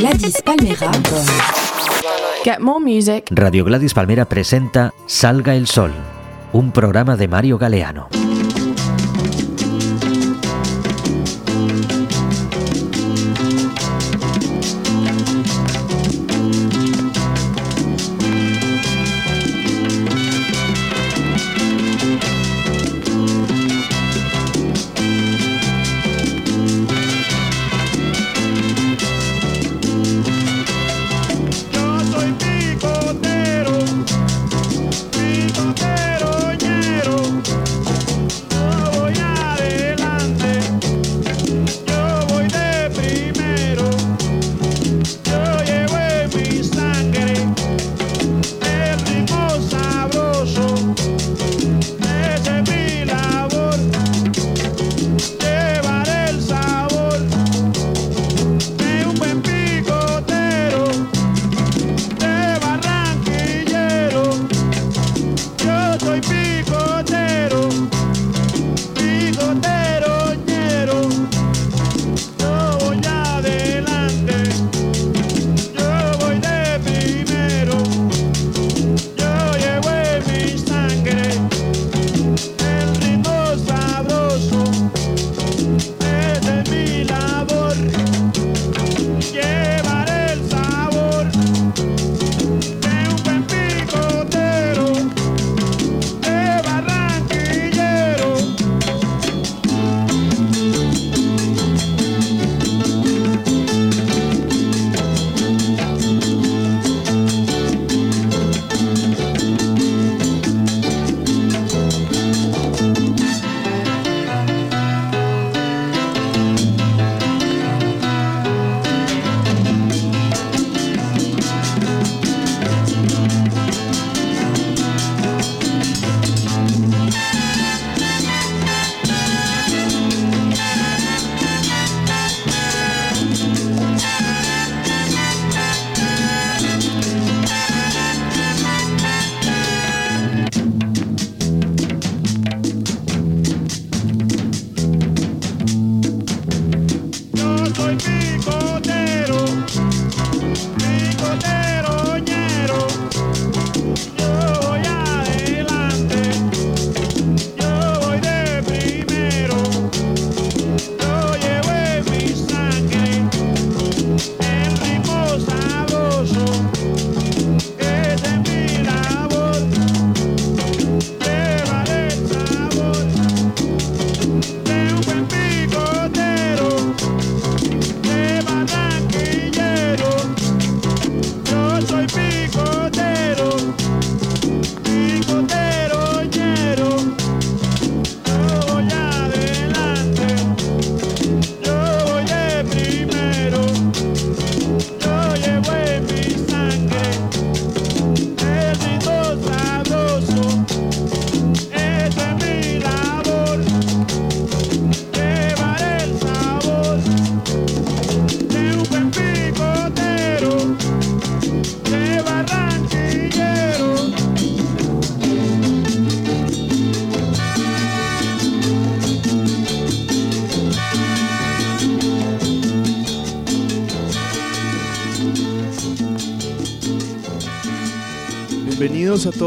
Gladys Palmera. Get more music. Radio Gladys Palmera presenta Salga el Sol, un programa de Mario Galeano.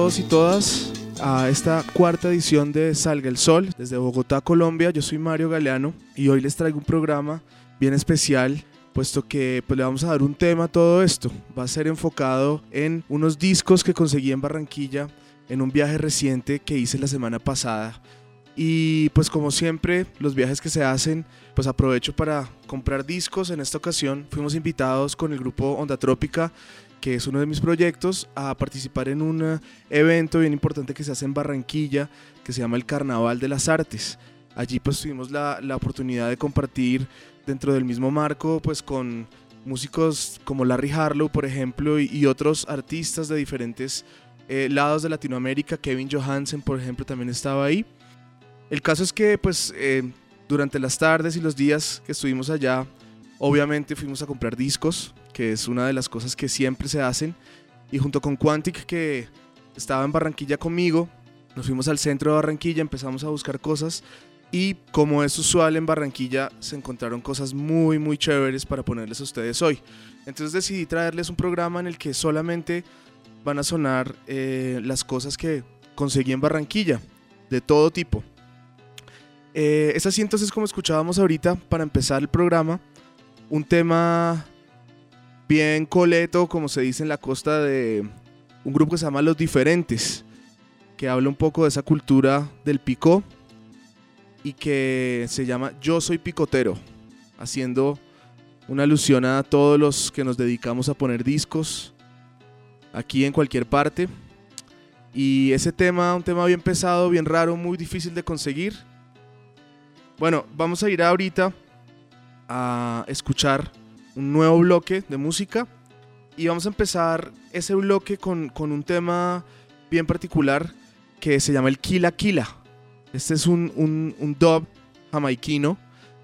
Todos y todas a esta cuarta edición de Salga el Sol desde Bogotá, Colombia. Yo soy Mario Galeano y hoy les traigo un programa bien especial puesto que pues, le vamos a dar un tema a todo esto. Va a ser enfocado en unos discos que conseguí en Barranquilla en un viaje reciente que hice la semana pasada. Y pues como siempre, los viajes que se hacen, pues aprovecho para comprar discos. En esta ocasión fuimos invitados con el grupo Onda Trópica que es uno de mis proyectos, a participar en un eh, evento bien importante que se hace en Barranquilla, que se llama el Carnaval de las Artes. Allí pues tuvimos la, la oportunidad de compartir dentro del mismo marco pues con músicos como Larry Harlow, por ejemplo, y, otros artistas de diferentes eh, lados de Latinoamérica. Kevin Johansen, por ejemplo, también estaba ahí. El caso es que pues eh, durante las tardes y los días que estuvimos allá, obviamente fuimos a comprar discos, que es una de las cosas que siempre se hacen. Y junto con Quantic, que estaba en Barranquilla conmigo, nos fuimos al centro de Barranquilla, empezamos a buscar cosas Y como es usual en Barranquilla, se encontraron cosas muy, muy chéveres para ponerles a ustedes hoy. Entonces decidí traerles un programa en el que solamente van a sonar eh, las cosas que conseguí en Barranquilla, de todo tipo. Eh, es así entonces como escuchábamos ahorita, para empezar el programa, un tema bien coleto, como se dice en la costa de un grupo que se llama Los Diferentes, que habla un poco de esa cultura del picó y que se llama Yo Soy Picotero, haciendo una alusión a todos los que nos dedicamos a poner discos aquí en cualquier parte. Y ese tema, un tema bien pesado, bien raro, muy difícil de conseguir. Bueno, vamos a ir ahorita a escuchar un nuevo bloque de música y vamos a empezar ese bloque con, con un tema bien particular que se llama el Kila Kila. Este es un, un, un dub jamaiquino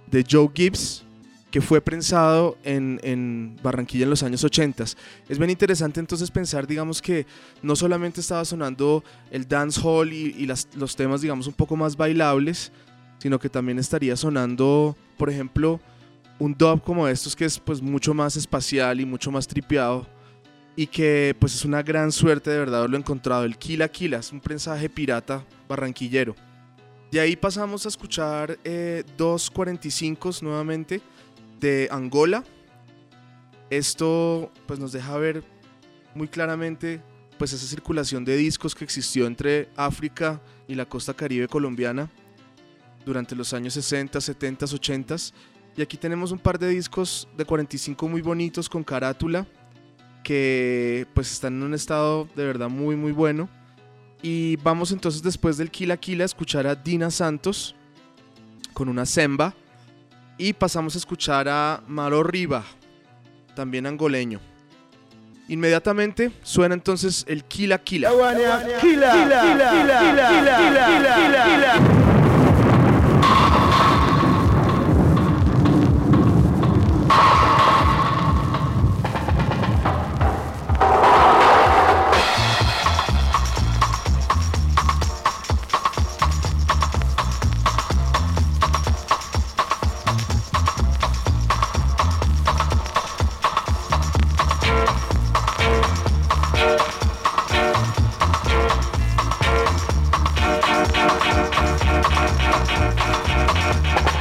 de Joe Gibbs que fue prensado en, en, Barranquilla en los años 80. Es bien interesante entonces pensar, digamos, que no solamente estaba sonando el dancehall y, y las, los temas, digamos, un poco más bailables, sino que también estaría sonando, por ejemplo, un dub como estos que es pues mucho más espacial y mucho más tripeado y que pues es una gran suerte de verdad haberlo encontrado. El Kila Kila es un prensaje pirata barranquillero. De ahí pasamos a escuchar eh, dos 45 nuevamente de Angola. Esto pues nos deja ver muy claramente pues esa circulación de discos que existió entre África y la costa caribe colombiana durante los años 60, 70, 80. Y aquí tenemos un par de discos de 45 muy bonitos con carátula que pues están en un estado de verdad muy muy bueno. Y vamos entonces después del Kila Kila a escuchar a Dina Santos con una semba. Y pasamos a escuchar a Maro Riva, también angoleño. Inmediatamente suena entonces el Kila Kila. Thank you.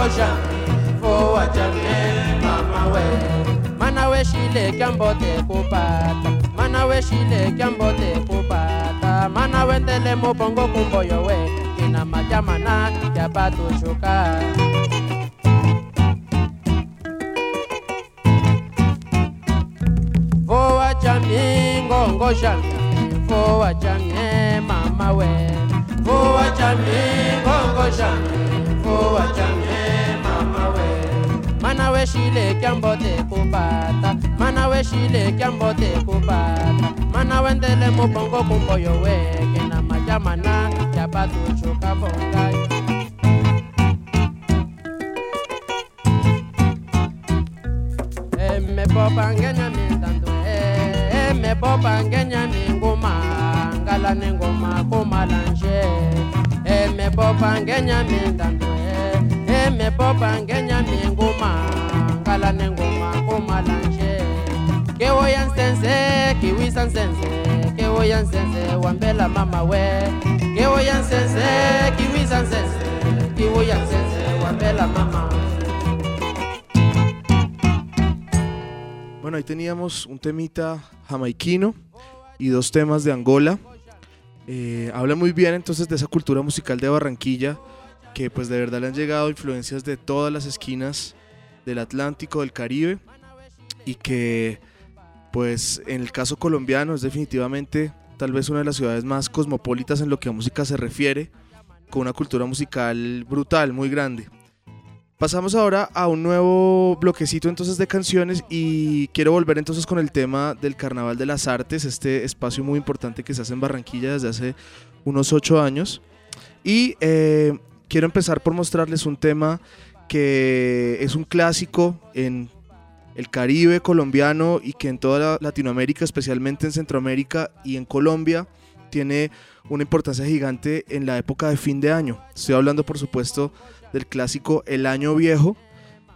kosha fo wajane mama we mana we shile kambote kupata mana we shile kambote kupata mana wendele mobongo kumboyo we. Kina majamana yapatu shuka fo wajane ngongo shanga fo wajane mama we fo wajane ngongo shanga fo wajane mana we shile kyambote kupata mana we shile kyambote kupata mana wendele mubongo kumboyo weke na majamana yapatushuka bongayo mepopa ngenya me mepopa ngenya minguma ngala nengoma kumalanje mepopa ngenya mintandu mepopa ngenya Bueno, ahí teníamos un temita jamaiquino y dos temas de Angola. Eh, habla muy bien entonces de esa cultura musical de Barranquilla, que pues de verdad le han llegado influencias de todas las esquinas del Atlántico, del Caribe, y que pues en el caso colombiano es definitivamente tal vez una de las ciudades más cosmopolitas en lo que a música se refiere, con una cultura musical brutal, muy grande. Pasamos ahora a un nuevo bloquecito entonces de canciones y quiero volver entonces con el tema del Carnaval de las Artes, este espacio muy importante que se hace en Barranquilla desde hace unos ocho años. Y eh, quiero empezar por mostrarles un tema que es un clásico en el Caribe colombiano y que en toda la- Latinoamérica, especialmente en Centroamérica y en Colombia, tiene una importancia gigante en la época de fin de año. Estoy hablando, por supuesto, del clásico El Año Viejo,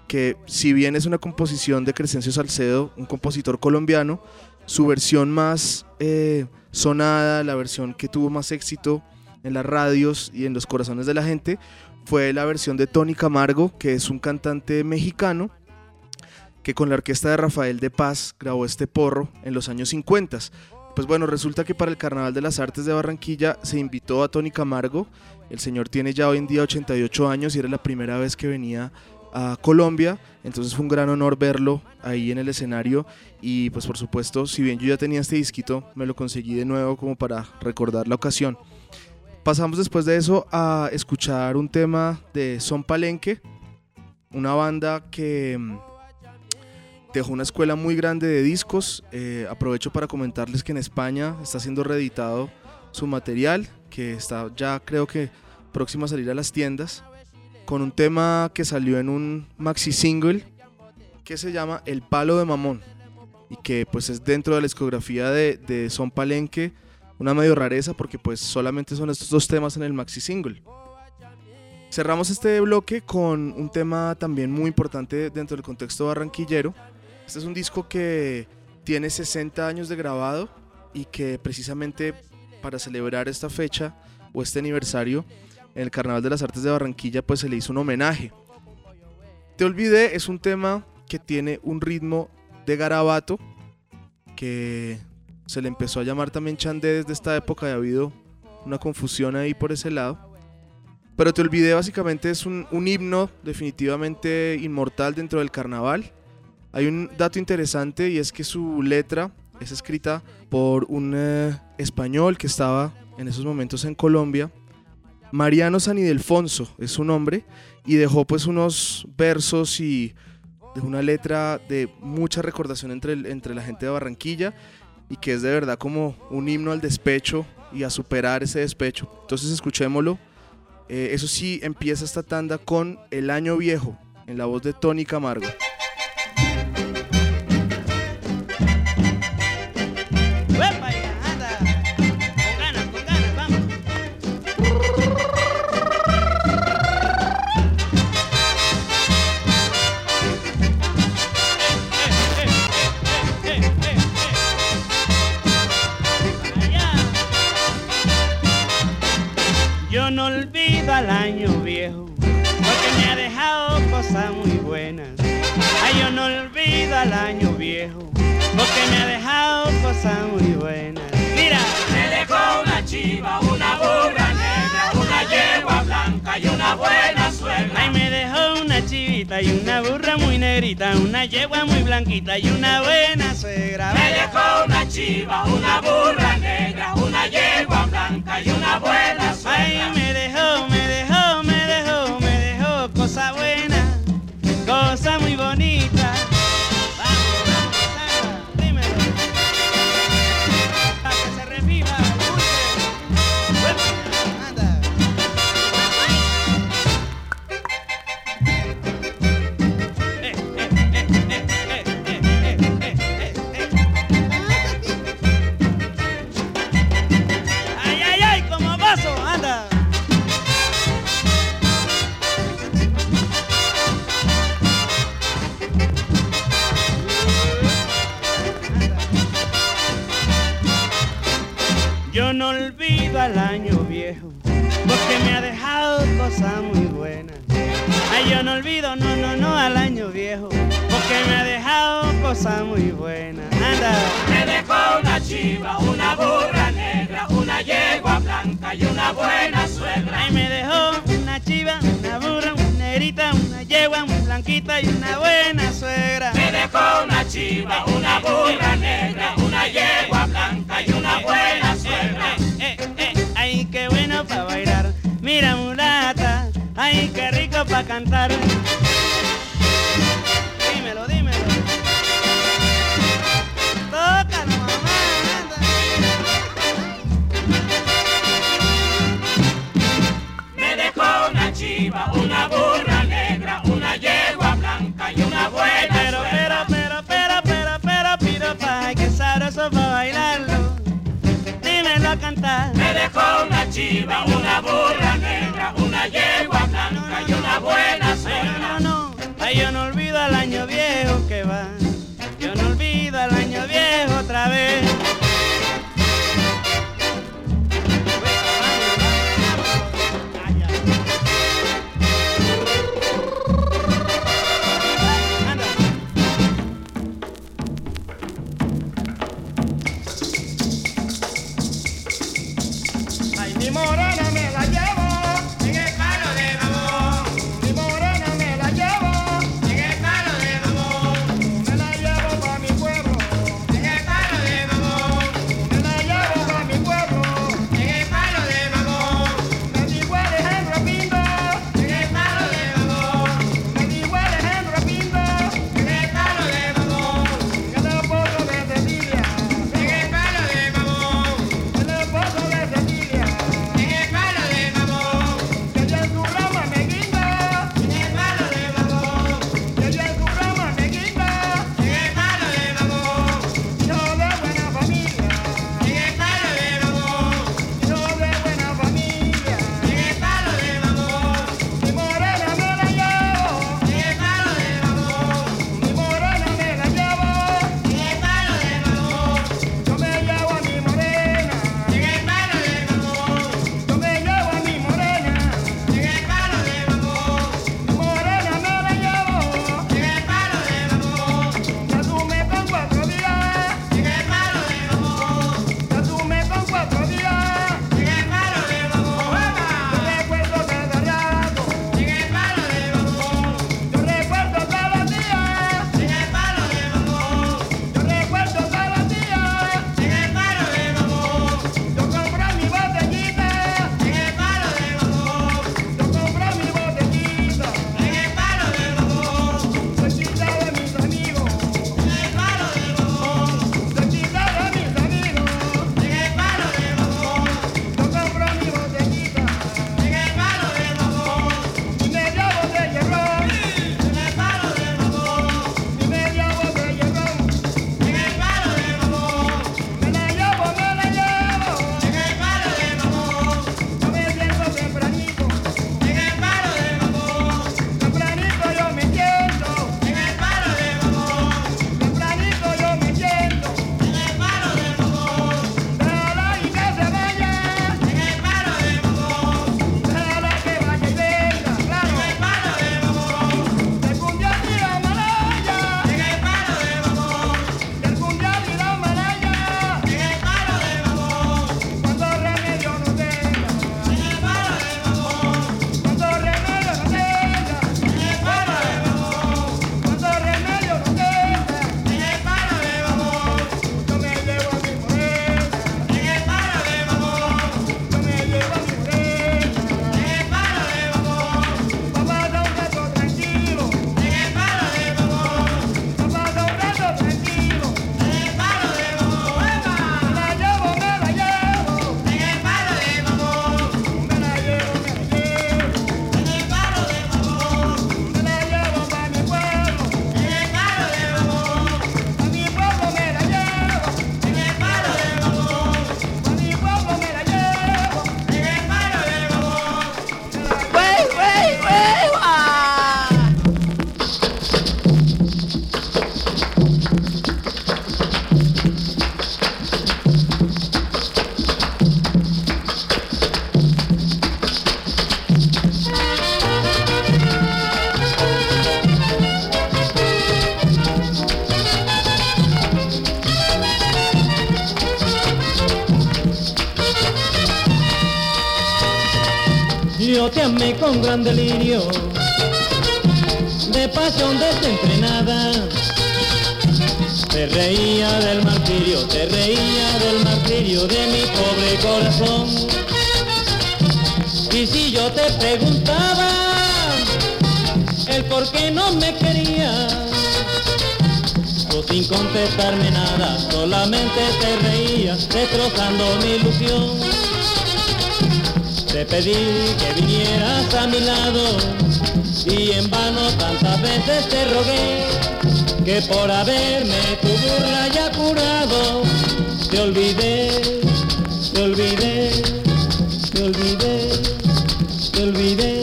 que si bien es una composición de Crescencio Salcedo, un compositor colombiano, su versión más eh, sonada, la versión que tuvo más éxito en las radios y en los corazones de la gente, fue la versión de Tony Camargo, que es un cantante mexicano que con la orquesta de Rafael de Paz grabó este porro en los años 50. Pues bueno, resulta que para el Carnaval de las Artes de Barranquilla se invitó a Tony Camargo. El señor tiene ya hoy en día 88 años y era la primera vez que venía a Colombia, entonces fue un gran honor verlo ahí en el escenario y pues por supuesto, si bien yo ya tenía este disquito, me lo conseguí de nuevo como para recordar la ocasión. Pasamos después de eso a escuchar un tema de Son Palenque, una banda que mm, dejó una escuela muy grande de discos. Eh, aprovecho para comentarles que en España está siendo reeditado su material, que está ya creo que próximo a salir a las tiendas con un tema que salió en un maxi single que se llama El Palo de Mamón y que pues es dentro de la discografía de, de Son Palenque una medio rareza porque pues solamente son estos dos temas en el maxi single. Cerramos este bloque con un tema también muy importante dentro del contexto barranquillero. Este es un disco que tiene 60 años de grabado y que precisamente para celebrar esta fecha o este aniversario en el Carnaval de las Artes de Barranquilla pues se le hizo un homenaje. Te olvidé es un tema que tiene un ritmo de garabato que se le empezó a llamar también chandé desde esta época y ha habido una confusión ahí por ese lado. Pero te olvidé básicamente es un, un himno definitivamente inmortal dentro del carnaval. Hay un dato interesante y es que su letra es escrita por un eh, español que estaba en esos momentos en Colombia Mariano Sanidelfonso es su nombre y dejó pues unos versos y dejó una letra de mucha recordación entre, entre la gente de Barranquilla y que es de verdad como un himno al despecho y a superar ese despecho. Entonces escuchémoslo. Eh, eso sí, empieza esta tanda con El Año Viejo en la voz de Tony Camargo. Muy buenas. Mira, Me dejó una chiva, una burra negra, una yegua blanca y una buena suegra. ay, me dejó una chivita y una burra muy negrita, una yegua muy blanquita y una buena suegra. Me dejó una chiva, una burra negra, una yegua blanca y una buena Ay, suegra. dejó, me dejó, pa' bailarlo, dímelo a cantar. Me dejó una chiva, una burra negra, una yegua blanca y una buena cena. No, no, ay yo no olvido al año viejo que va, yo no olvido al año viejo otra vez. Con gran delirio de pasión desenfrenada. Te reía del martirio, te reía del martirio de mi pobre corazón. Y si yo te preguntaba el por qué no me querías, tú sin contestarme nada, solamente te reías, destrozando mi ilusión. Te pedí que vinieras a mi lado y en vano tantas veces te rogué que por haberme tu burla ya curado te olvidé, te olvidé, te olvidé, te olvidé.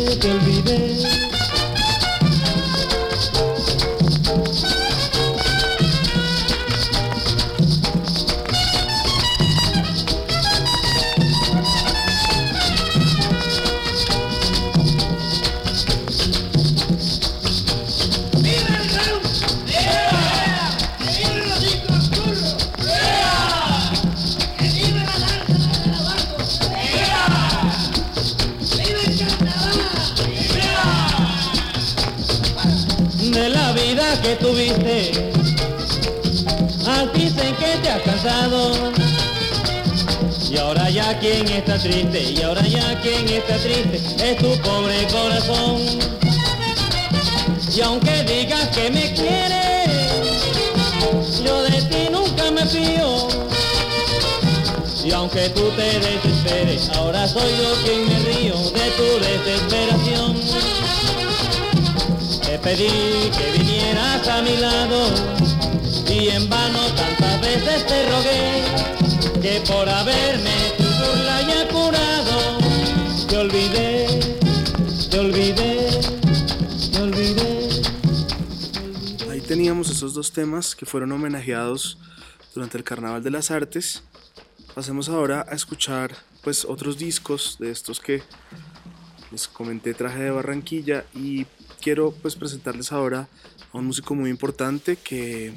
Y ahora ya quien está triste es tu pobre corazón. Y aunque digas que me quieres, yo de ti nunca me fío. Y aunque tú te desesperes, ahora soy yo quien me río de tu desesperación. Te pedí que vinieras a mi lado y en vano tantas veces te rogué que por haberme Ahí teníamos esos dos temas que fueron homenajeados durante el Carnaval de las Artes. Pasemos ahora a escuchar pues otros discos de estos que les comenté traje de Barranquilla y quiero pues presentarles ahora a un músico muy importante que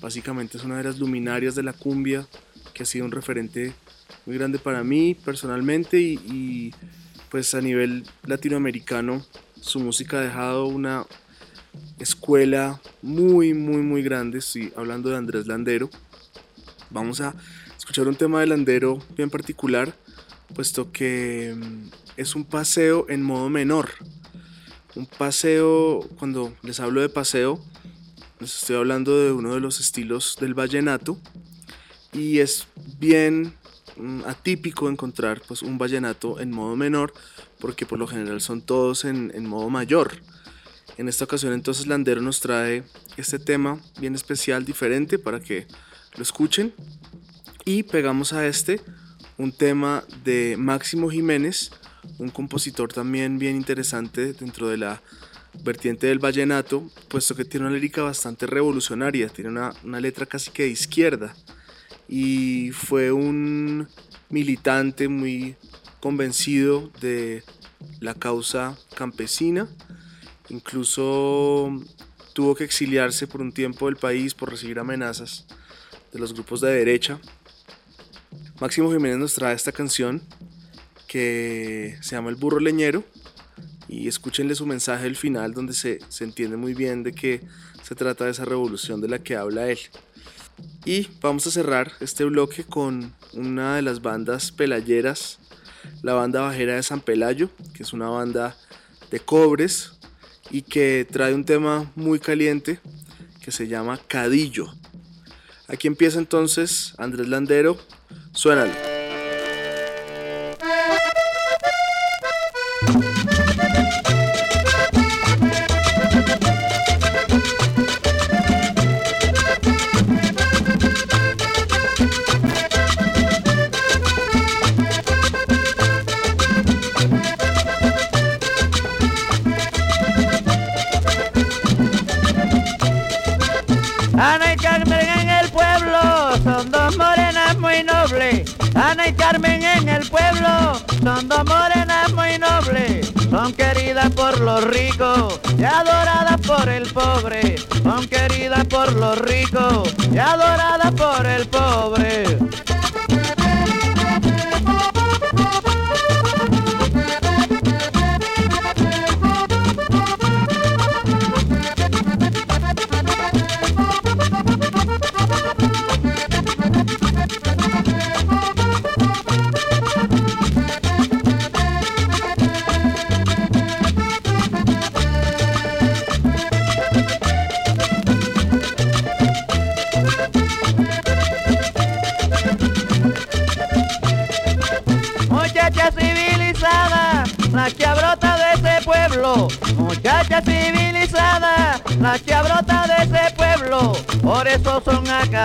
básicamente es una de las luminarias de la cumbia que ha sido un referente muy grande para mí personalmente y, pues a nivel latinoamericano su música ha dejado una escuela muy muy muy grande. Estoy hablando de Andrés Landero. Vamos a escuchar un tema de Landero bien particular puesto que mm, es un paseo en modo menor. Un paseo, cuando les hablo de paseo, les estoy hablando de uno de los estilos del vallenato y es bien atípico encontrar pues un vallenato en modo menor porque por lo general son todos en, en modo mayor. En esta ocasión entonces Landero nos trae este tema bien especial, diferente para que lo escuchen y pegamos a este un tema de Máximo Jiménez, un compositor también bien interesante dentro de la vertiente del vallenato, puesto que tiene una lírica bastante revolucionaria, tiene una, una, letra casi que de izquierda y fue un militante muy convencido de la causa campesina, incluso tuvo que exiliarse por un tiempo del país por recibir amenazas de los grupos de derecha. Máximo Jiménez nos trae esta canción que se llama El Burro Leñero y escúchenle su mensaje al final donde se, se, entiende muy bien de que se trata de esa revolución de la que habla él. Y vamos a cerrar este bloque con una de las bandas pelayeras, la banda bajera de San Pelayo, que es una banda de cobres y que trae un tema muy caliente que se llama Cadillo. Aquí empieza entonces Andrés Landero, suénalo. Los ricos y adoradas por el pobre. Son queridas por los ricos y adoradas por el pobre.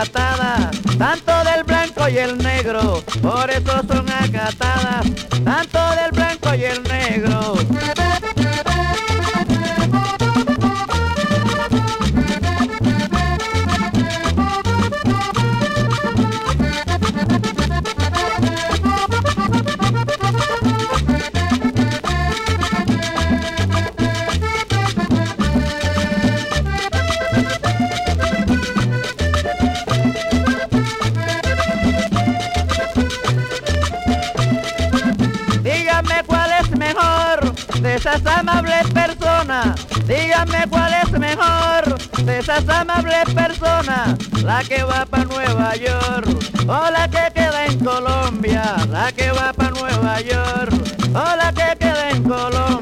tanto del blanco y el negro, por eso son acatadas. de esas amables personas, la que va para Nueva York, o la que queda en Colombia, la que va para Nueva York, o la que queda en Colombia.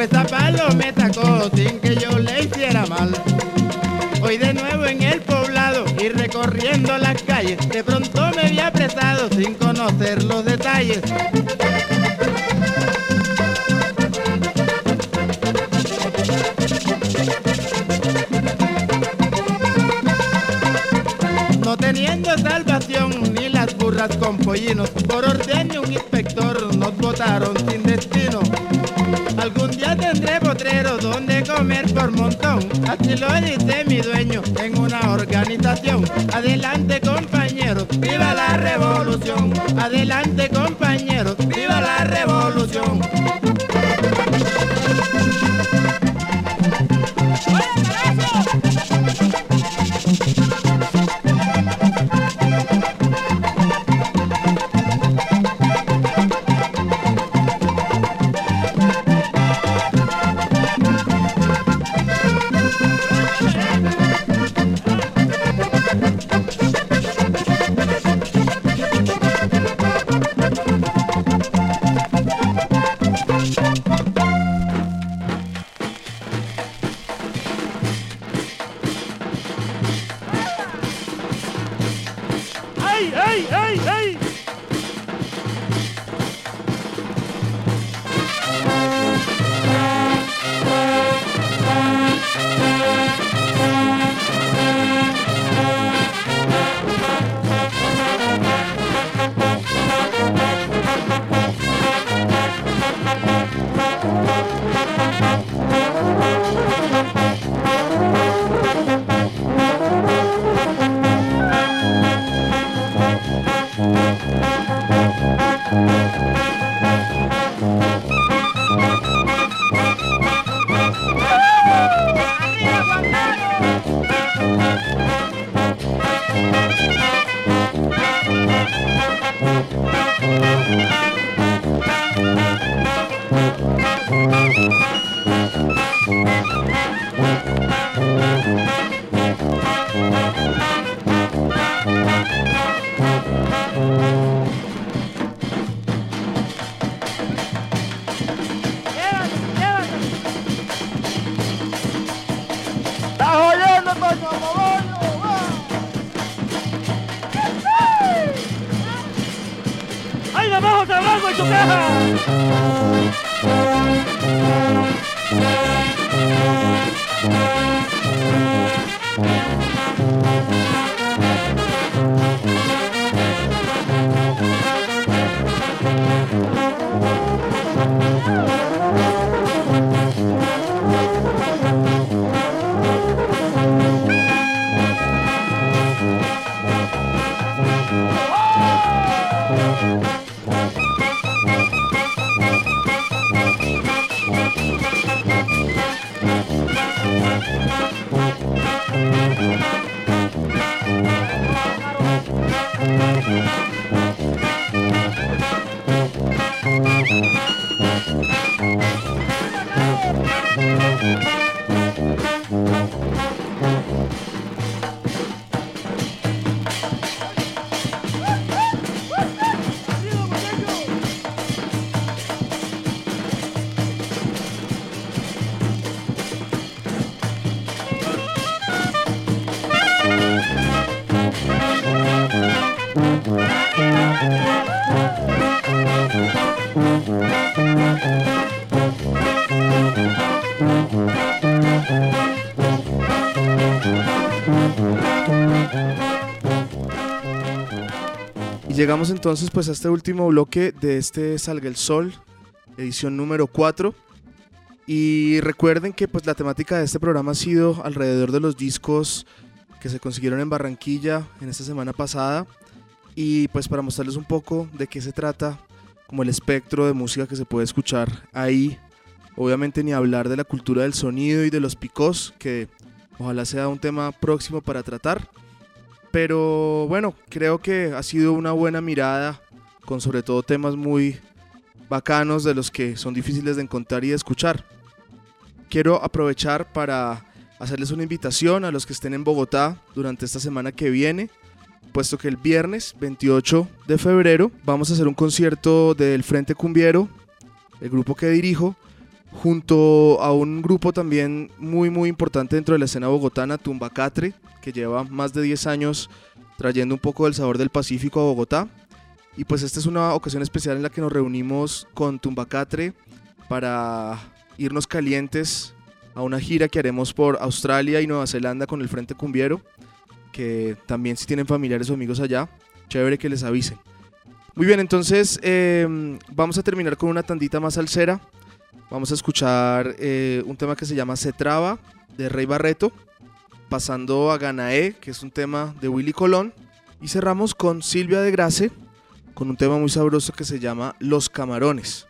pues a palo me tacó sin que yo le hiciera mal. Hoy de nuevo en el poblado y recorriendo las calles, de pronto me había apresado sin conocer los detalles. No teniendo salvación ni las burras con pollinos, por orden de un inspector nos botaron comer por montón, así lo dice mi dueño en una organización. Adelante compañeros, viva la revolución. Adelante compañeros. Llegamos entonces pues a este último bloque de este Salga el Sol, edición número 4. Y recuerden que pues la temática de este programa ha sido alrededor de los discos que se consiguieron en Barranquilla en esta semana pasada. Y pues para mostrarles un poco de qué se trata, como el espectro de música que se puede escuchar ahí. Obviamente ni hablar de la cultura del sonido y de los picos, que ojalá sea un tema próximo para tratar. Pero bueno, creo que ha sido una buena mirada con sobre todo temas muy bacanos de los que son difíciles de encontrar y de escuchar. Quiero aprovechar para hacerles una invitación a los que estén en Bogotá durante esta semana que viene, puesto que el viernes 28 de febrero vamos a hacer un concierto del Frente Cumbiero, el grupo que dirijo, junto a un grupo también muy muy importante dentro de la escena bogotana, Tumbacatre, que lleva más de 10 años trayendo un poco del sabor del Pacífico a Bogotá. Y pues esta es una ocasión especial en la que nos reunimos con Tumbacatre para irnos calientes a una gira que haremos por Australia y Nueva Zelanda con el Frente Cumbiero, que también si tienen familiares o amigos allá, chévere que les avisen. Muy bien, entonces eh, vamos a terminar con una tandita más salsera. Vamos a escuchar eh, un tema que se llama Se Traba de Rey Barreto, pasando a Ganaé, que es un tema de Willy Colón, y cerramos con Silvia de Grace, con un tema muy sabroso que se llama Los Camarones.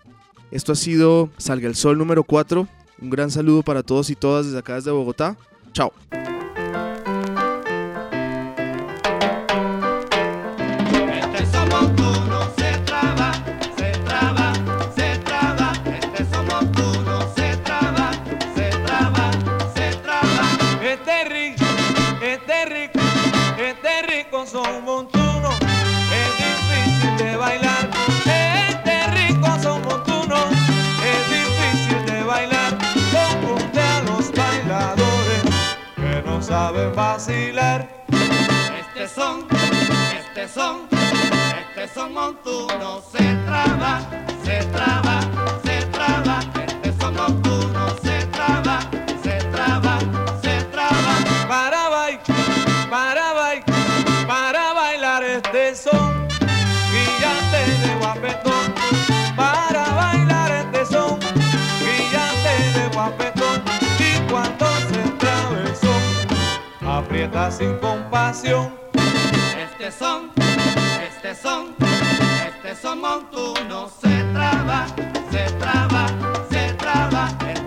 Esto ha sido Salga el Sol número 4. Un gran saludo para todos y todas desde acá, desde Bogotá. Chao. Vacilar. Este son, este son, este son montuno, se traba, sin compasión. Este son, este son, este son montuno, se traba, se traba, se traba.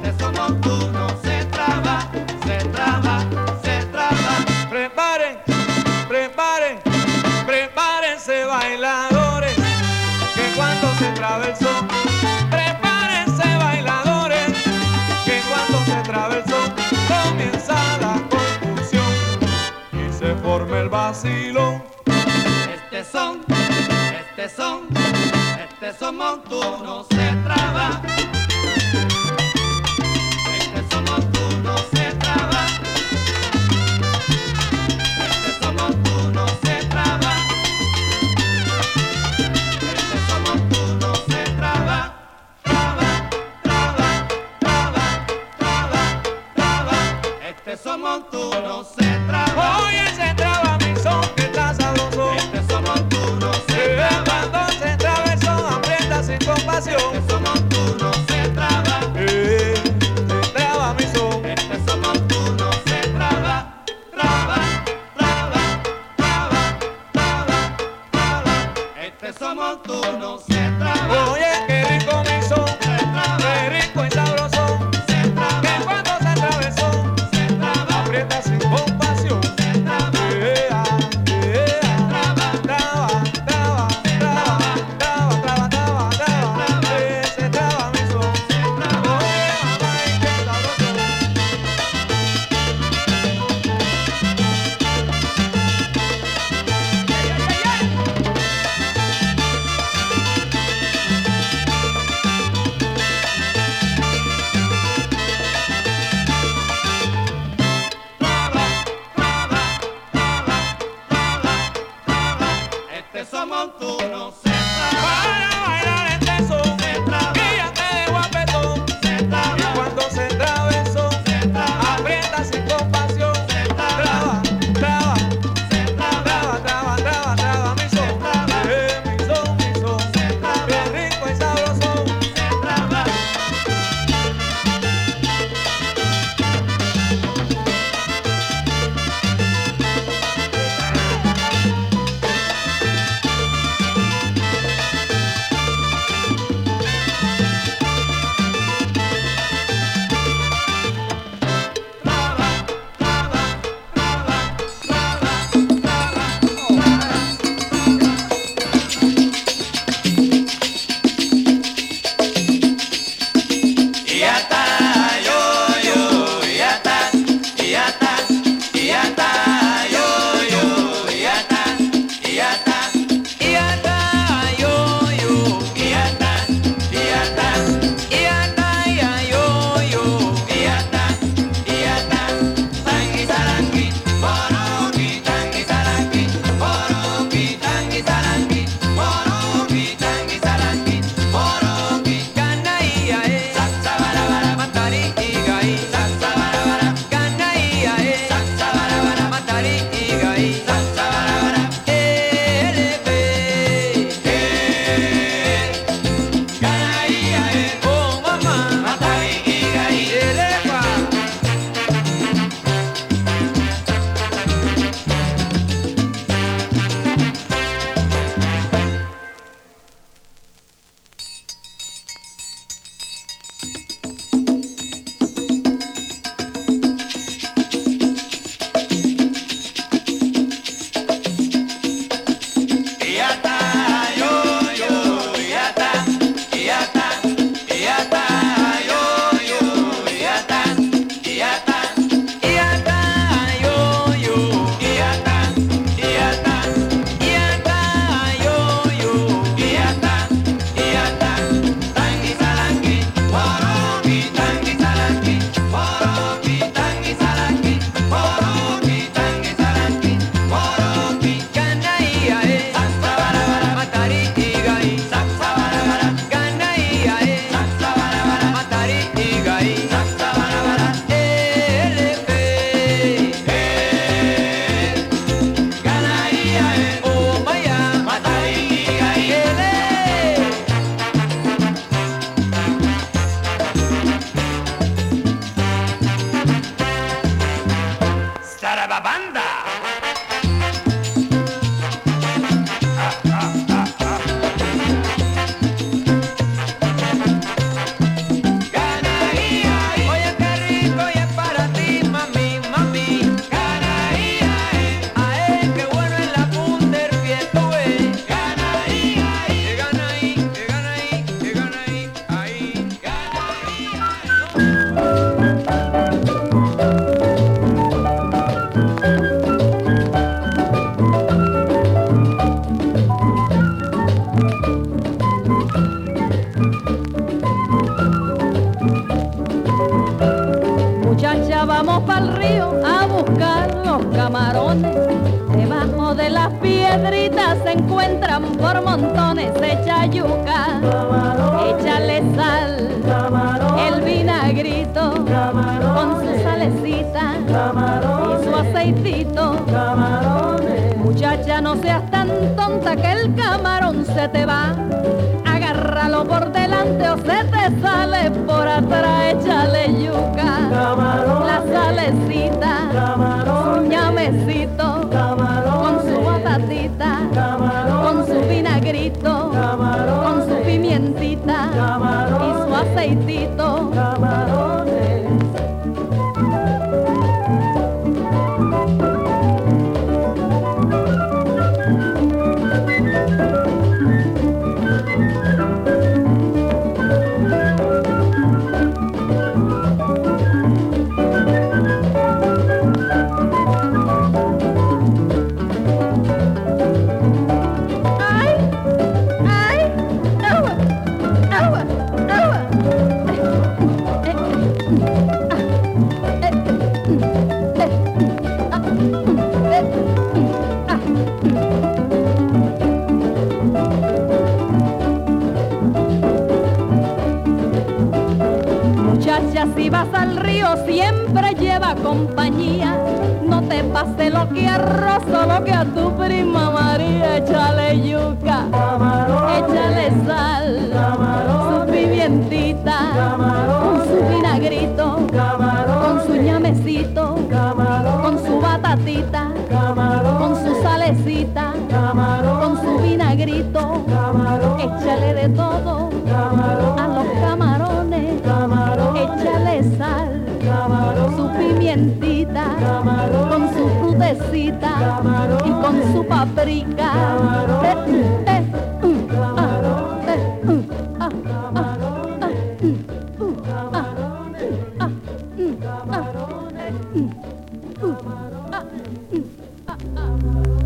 Vacilón. Este son, este son, este son montuno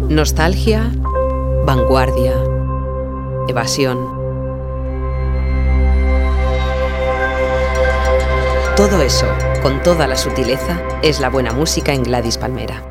Nostalgia, vanguardia, evasión. Todo eso, con toda la sutileza, es la buena música en Gladys Palmera.